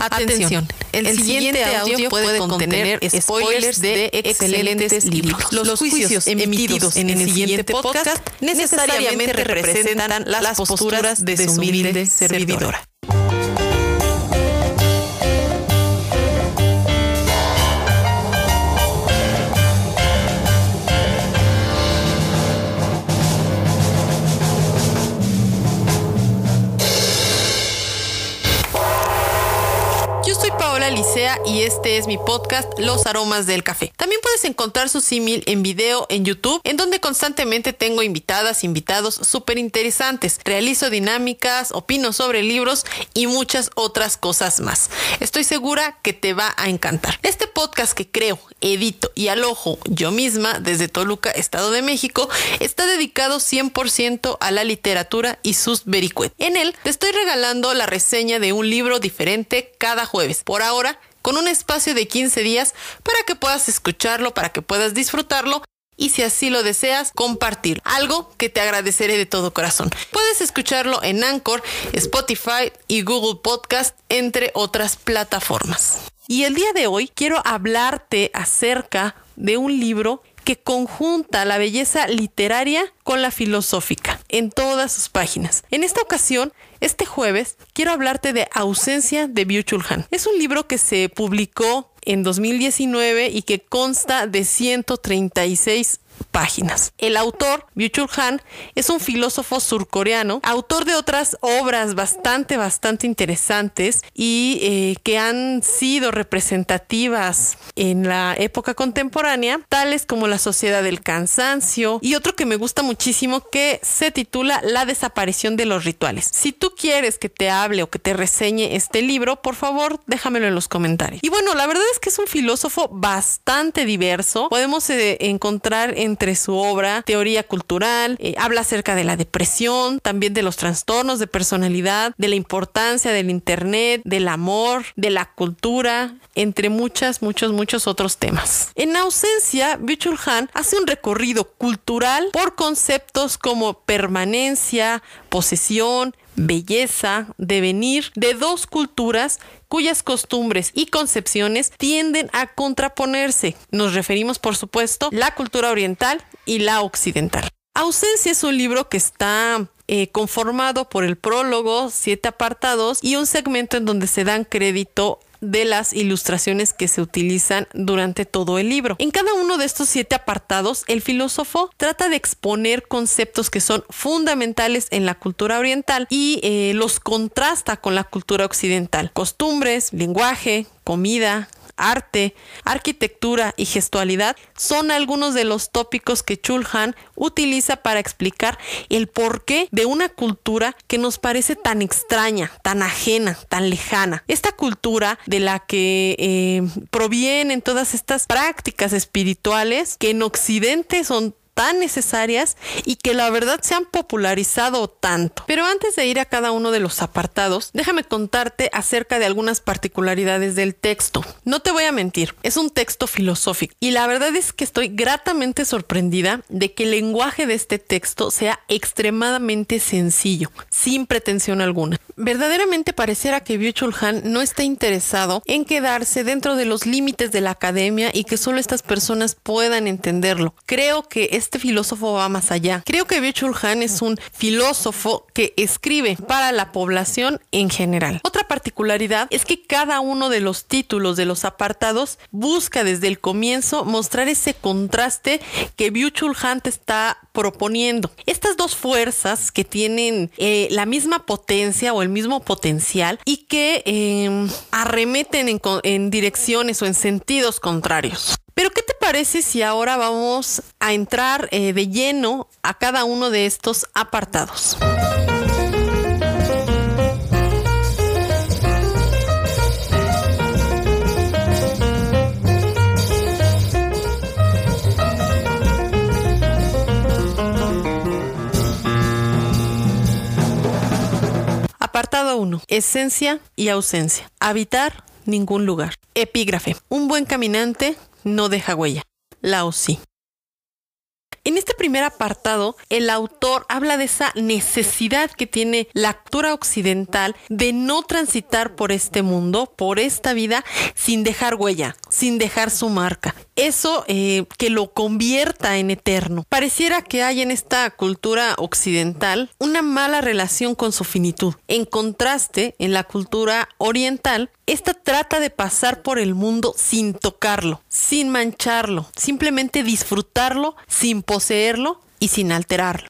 Atención, el, siguiente audio puede contener spoilers de excelentes libros. Los juicios emitidos en el siguiente podcast necesariamente representan las posturas de su humilde servidora. Licea y este es mi podcast Los aromas del café. También puedes encontrar su símil en video en YouTube, en donde constantemente tengo invitadas, invitados súper interesantes. Realizo dinámicas, opino sobre libros y muchas otras cosas más. Estoy segura que te va a encantar. Este podcast que creo, edito y alojo yo misma desde Toluca, Estado de México, está dedicado 100% a la literatura y sus vericuetos. En él te estoy regalando la reseña de un libro diferente cada jueves. Por ahora, con un espacio de 15 días para que puedas escucharlo, para que puedas disfrutarlo y si así lo deseas, compartir. Algo que te agradeceré de todo corazón. Puedes escucharlo en Anchor, Spotify y Google Podcast, entre otras plataformas. Y el día de hoy quiero hablarte acerca de un libro que conjunta la belleza literaria con la filosófica en todas sus páginas. En esta ocasión, este jueves, quiero hablarte de Ausencia de Byung Chul Han. Es un libro que se publicó en 2019 y que consta de 136 páginas. El autor, Byung-Chul Han, es un filósofo surcoreano, autor de otras obras bastante, bastante interesantes y eh, que han sido representativas en la época contemporánea, tales como La Sociedad del Cansancio y otro que me gusta muchísimo que se titula La desaparición de los rituales. Si tú quieres que te hable o que te reseñe este libro, por favor, déjamelo en los comentarios. Y bueno, la verdad es que es un filósofo bastante diverso. Podemos eh, encontrar en entre su obra Teoría Cultural, eh, habla acerca de la depresión, también de los trastornos de personalidad, de la importancia del Internet, del amor, de la cultura, entre muchas, muchos, muchos otros temas. En ausencia, Bichul Han hace un recorrido cultural por conceptos como permanencia, posesión, belleza, devenir de dos culturas cuyas costumbres y concepciones tienden a contraponerse. Nos referimos, por supuesto, la cultura oriental y la occidental. Ausencia es un libro que está eh, conformado por el prólogo, siete apartados y un segmento en donde se dan crédito de las ilustraciones que se utilizan durante todo el libro. En cada uno de estos siete apartados, el filósofo trata de exponer conceptos que son fundamentales en la cultura oriental y eh, los contrasta con la cultura occidental. Costumbres, lenguaje, comida, arte, arquitectura y gestualidad son algunos de los tópicos que Chulhan utiliza para explicar el porqué de una cultura que nos parece tan extraña, tan ajena, tan lejana. Esta cultura de la que eh, provienen todas estas prácticas espirituales que en Occidente son tan necesarias y que la verdad se han popularizado tanto. Pero antes de ir a cada uno de los apartados, déjame contarte acerca de algunas particularidades del texto. No te voy a mentir, es un texto filosófico y la verdad es que estoy gratamente sorprendida de que el lenguaje de este texto sea extremadamente sencillo, sin pretensión alguna. Verdaderamente pareciera que Byung-Chul no está interesado en quedarse dentro de los límites de la academia y que solo estas personas puedan entenderlo. Creo que es este filósofo va más allá. Creo que Byung-Chul Han es un filósofo que escribe para la población en general. Otra particularidad es que cada uno de los títulos de los apartados busca desde el comienzo mostrar ese contraste que Byung-Chul Han te está proponiendo. Estas dos fuerzas que tienen eh, la misma potencia o el mismo potencial y que em, arremeten en, en direcciones o en sentidos contrarios. Pero ¿qué te parece si ahora vamos a entrar eh, de lleno a cada uno de estos apartados? Apartado 1. Esencia y ausencia. Habitar ningún lugar. Epígrafe. Un buen caminante no deja huella. Lao sí. En este primer apartado, el autor habla de esa necesidad que tiene la cultura occidental de no transitar por este mundo, por esta vida, sin dejar huella, sin dejar su marca. Eso eh, que lo convierta en eterno. Pareciera que hay en esta cultura occidental una mala relación con su finitud. En contraste, en la cultura oriental, esta trata de pasar por el mundo sin tocarlo, sin mancharlo, simplemente disfrutarlo sin poseerlo y sin alterarlo.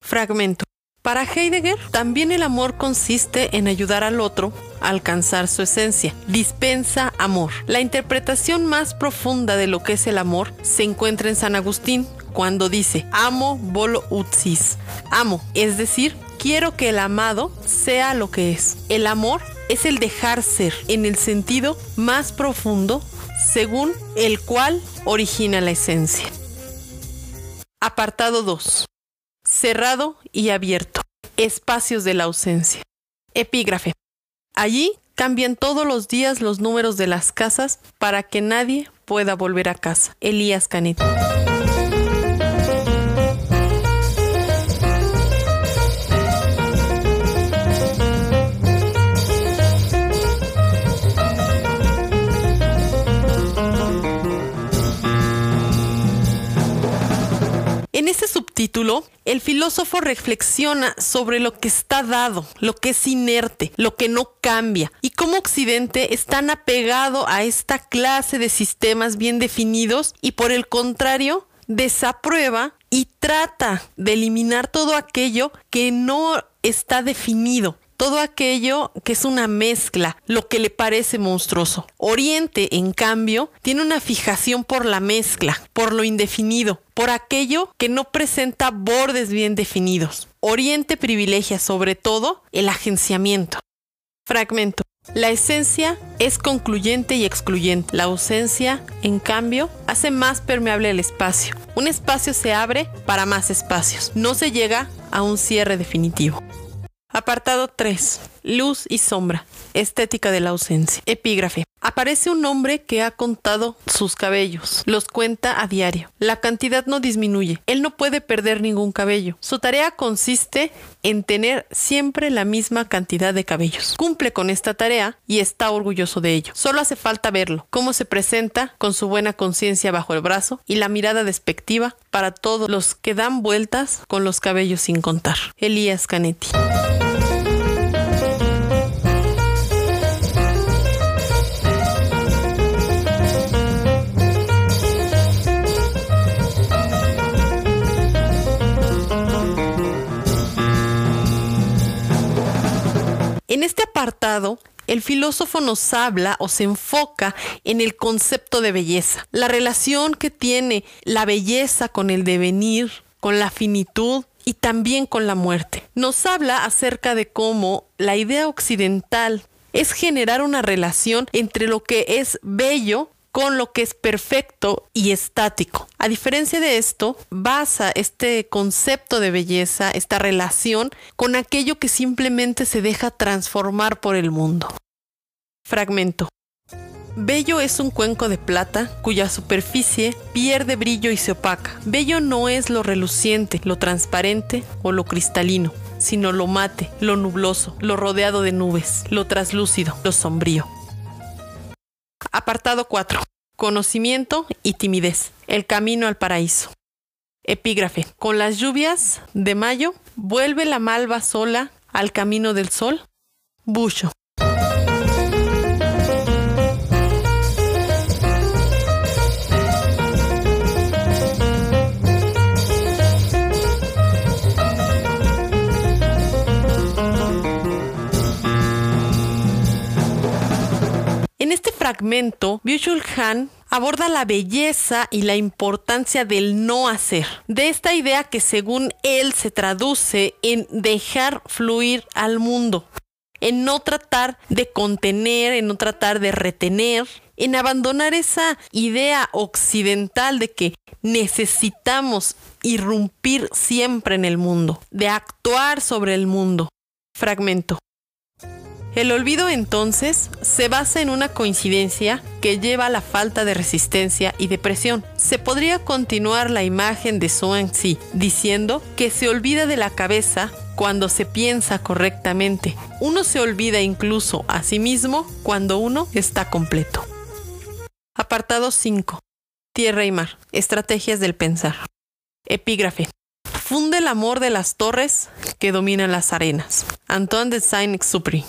Fragmento. Para Heidegger, también el amor consiste en ayudar al otro a alcanzar su esencia. Dispensa amor. La interpretación más profunda de lo que es el amor se encuentra en San Agustín cuando dice, amo volo utsis. Amo, es decir, quiero que el amado sea lo que es. El amor es el dejar ser en el sentido más profundo según el cual origina la esencia. Apartado 2. Cerrado y abierto. Espacios de la ausencia. Epígrafe. Allí cambian todos los días los números de las casas para que nadie pueda volver a casa. Elías Canet. El filósofo reflexiona sobre lo que está dado, lo que es inerte, lo que no cambia, y cómo Occidente es tan apegado a esta clase de sistemas bien definidos y por el contrario, desaprueba y trata de eliminar todo aquello que no está definido todo aquello que es una mezcla, lo que le parece monstruoso. Oriente, en cambio, tiene una fijación por la mezcla, por lo indefinido, por aquello que no presenta bordes bien definidos. Oriente privilegia sobre todo el agenciamiento. Fragmento. La esencia es concluyente y excluyente. La ausencia, en cambio, hace más permeable el espacio. Un espacio se abre para más espacios. No se llega a un cierre definitivo. Apartado 3. Luz y sombra. Estética de la ausencia. Epígrafe. Aparece un hombre que ha contado sus cabellos. Los cuenta a diario. La cantidad no disminuye. Él no puede perder ningún cabello. Su tarea consiste en tener siempre la misma cantidad de cabellos. Cumple con esta tarea y está orgulloso de ello. Solo hace falta verlo, cómo se presenta con su buena conciencia bajo el brazo y la mirada despectiva para todos los que dan vueltas con los cabellos sin contar. Elías Canetti. El filósofo nos habla o se enfoca en el concepto de belleza, la relación que tiene la belleza con el devenir, con la finitud y también con la muerte. Nos habla acerca de cómo la idea occidental es generar una relación entre lo que es bello con lo que es perfecto y estático. A diferencia de esto, basa este concepto de belleza, esta relación, con aquello que simplemente se deja transformar por el mundo. Fragmento. Bello es un cuenco de plata cuya superficie pierde brillo y se opaca. Bello no es lo reluciente, lo transparente o lo cristalino, sino lo mate, lo nubloso, lo rodeado de nubes, lo traslúcido, lo sombrío. Apartado 4. Conocimiento y timidez. El camino al paraíso. Epígrafe. Con las lluvias de mayo, vuelve la malva sola al camino del sol. Bucho. En este fragmento, Byung Han aborda la belleza y la importancia del no hacer, de esta idea que según él se traduce en dejar fluir al mundo, en no tratar de contener, en no tratar de retener, en abandonar esa idea occidental de que necesitamos irrumpir siempre en el mundo, de actuar sobre el mundo. Fragmento. El olvido entonces se basa en una coincidencia que lleva a la falta de resistencia y depresión. Se podría continuar la imagen de Zhuangzi diciendo que se olvida de la cabeza cuando se piensa correctamente. Uno se olvida incluso a sí mismo cuando uno está completo. Apartado 5. Tierra y mar. Estrategias del pensar. Epígrafe. Funde el amor de las torres que dominan las arenas. Antoine de Saint-Exupéry.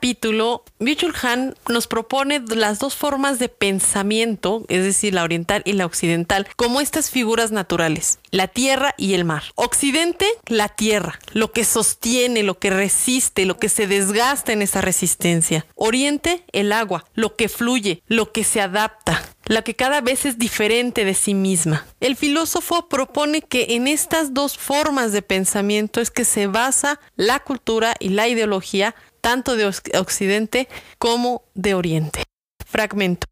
Capítulo, Byung Han nos propone las dos formas de pensamiento, es decir, la oriental y la occidental, como estas figuras naturales, la tierra y el mar. Occidente, la tierra, lo que sostiene, lo que resiste, lo que se desgasta en esa resistencia. Oriente, el agua, lo que fluye, lo que se adapta la que cada vez es diferente de sí misma. El filósofo propone que en estas dos formas de pensamiento es que se basa la cultura y la ideología tanto de Occidente como de Oriente. Fragmento.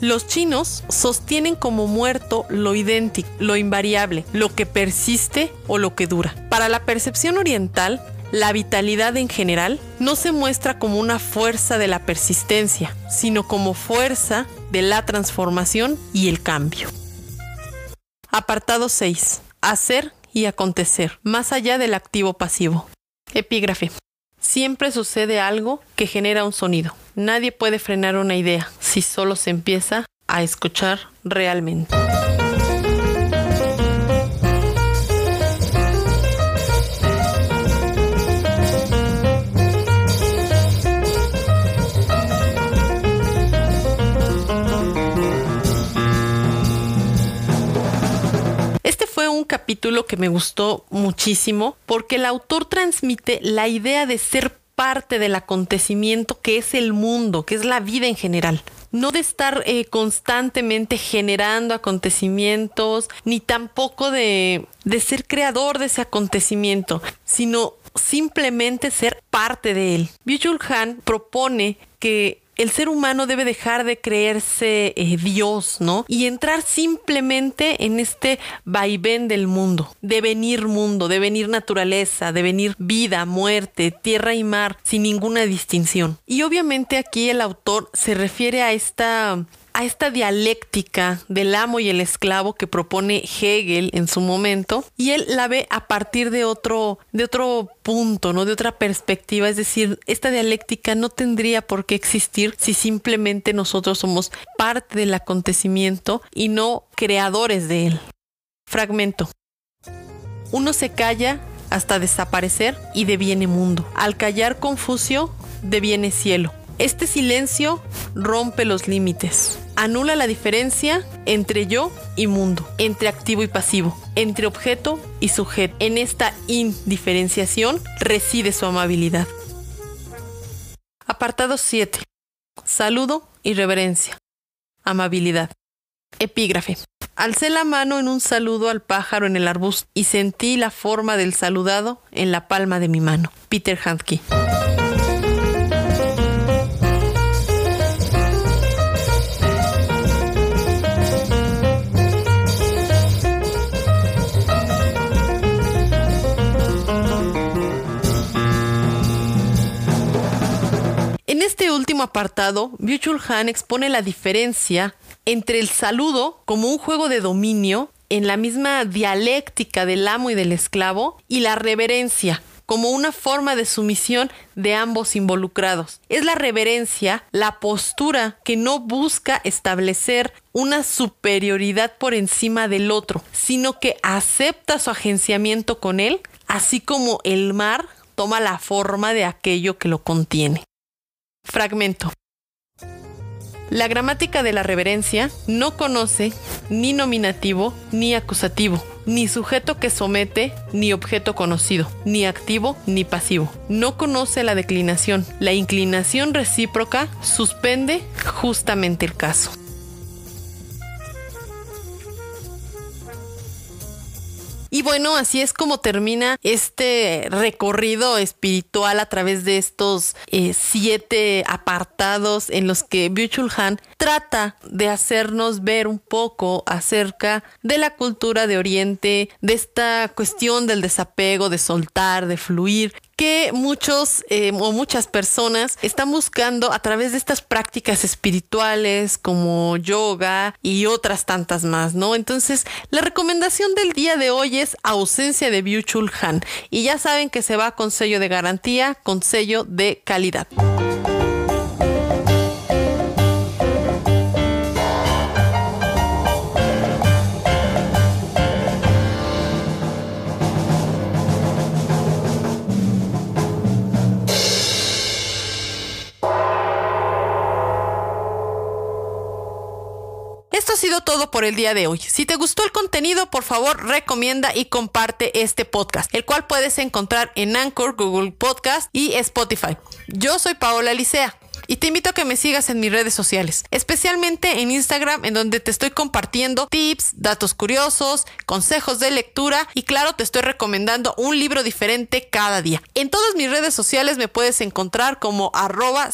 Los chinos sostienen como muerto lo idéntico, lo invariable, lo que persiste o lo que dura. Para la percepción oriental, la vitalidad en general no se muestra como una fuerza de la persistencia, sino como fuerza de la transformación y el cambio. Apartado 6. Hacer y acontecer, más allá del activo pasivo. Epígrafe. Siempre sucede algo que genera un sonido. Nadie puede frenar una idea si solo se empieza a escuchar realmente. Capítulo que me gustó muchísimo porque el autor transmite la idea de ser parte del acontecimiento que es el mundo, que es la vida en general. No de estar eh, constantemente generando acontecimientos, ni tampoco de, de ser creador de ese acontecimiento, sino simplemente ser parte de él. Byung Han propone que el ser humano debe dejar de creerse eh, Dios, ¿no? Y entrar simplemente en este vaivén del mundo, de venir mundo, de venir naturaleza, de venir vida, muerte, tierra y mar, sin ninguna distinción. Y obviamente aquí el autor se refiere a esta a esta dialéctica del amo y el esclavo que propone Hegel en su momento y él la ve a partir de otro de otro punto, ¿no? De otra perspectiva, es decir, esta dialéctica no tendría por qué existir si simplemente nosotros somos parte del acontecimiento y no creadores de él. Fragmento. Uno se calla hasta desaparecer y deviene mundo. Al callar Confucio, deviene cielo. Este silencio rompe los límites, anula la diferencia entre yo y mundo, entre activo y pasivo, entre objeto y sujeto. En esta indiferenciación reside su amabilidad. Apartado 7. Saludo y reverencia. Amabilidad. Epígrafe. Alcé la mano en un saludo al pájaro en el arbusto y sentí la forma del saludado en la palma de mi mano. Peter Handke. Apartado, Byung Han expone la diferencia entre el saludo como un juego de dominio en la misma dialéctica del amo y del esclavo y la reverencia como una forma de sumisión de ambos involucrados. Es la reverencia, la postura que no busca establecer una superioridad por encima del otro, sino que acepta su agenciamiento con él, así como el mar toma la forma de aquello que lo contiene. Fragmento. La gramática de la reverencia no conoce ni nominativo ni acusativo, ni sujeto que somete, ni objeto conocido, ni activo ni pasivo. No conoce la declinación. La inclinación recíproca suspende justamente el caso. Y bueno, así es como termina este recorrido espiritual a través de estos eh, siete apartados en los que Byung Han trata de hacernos ver un poco acerca de la cultura de Oriente, de esta cuestión del desapego, de soltar, de fluir, que muchos eh, o muchas personas están buscando a través de estas prácticas espirituales como yoga y otras tantas más, ¿no? Entonces, la recomendación del día de hoy es ausencia de Byung Han y ya saben que se va con sello de garantía, con sello de calidad. Esto ha sido todo por el día de hoy. Si te gustó el contenido, por favor, recomienda y comparte este podcast, el cual puedes encontrar en Anchor, Google Podcast y Spotify. Yo soy Paola Licea. Y te invito a que me sigas en mis redes sociales, especialmente en Instagram, en donde te estoy compartiendo tips, datos curiosos, consejos de lectura y claro, te estoy recomendando un libro diferente cada día. En todas mis redes sociales me puedes encontrar como arroba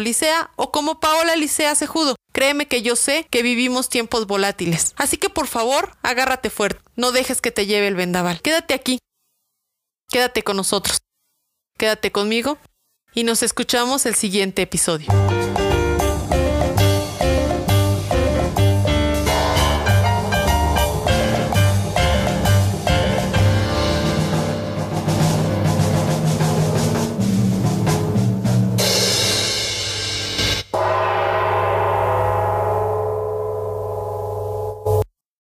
licea o como Paola Licea Cejudo. Créeme que yo sé que vivimos tiempos volátiles. Así que por favor, agárrate fuerte. No dejes que te lleve el vendaval. Quédate aquí. Quédate con nosotros. Quédate conmigo y nos escuchamos el siguiente episodio.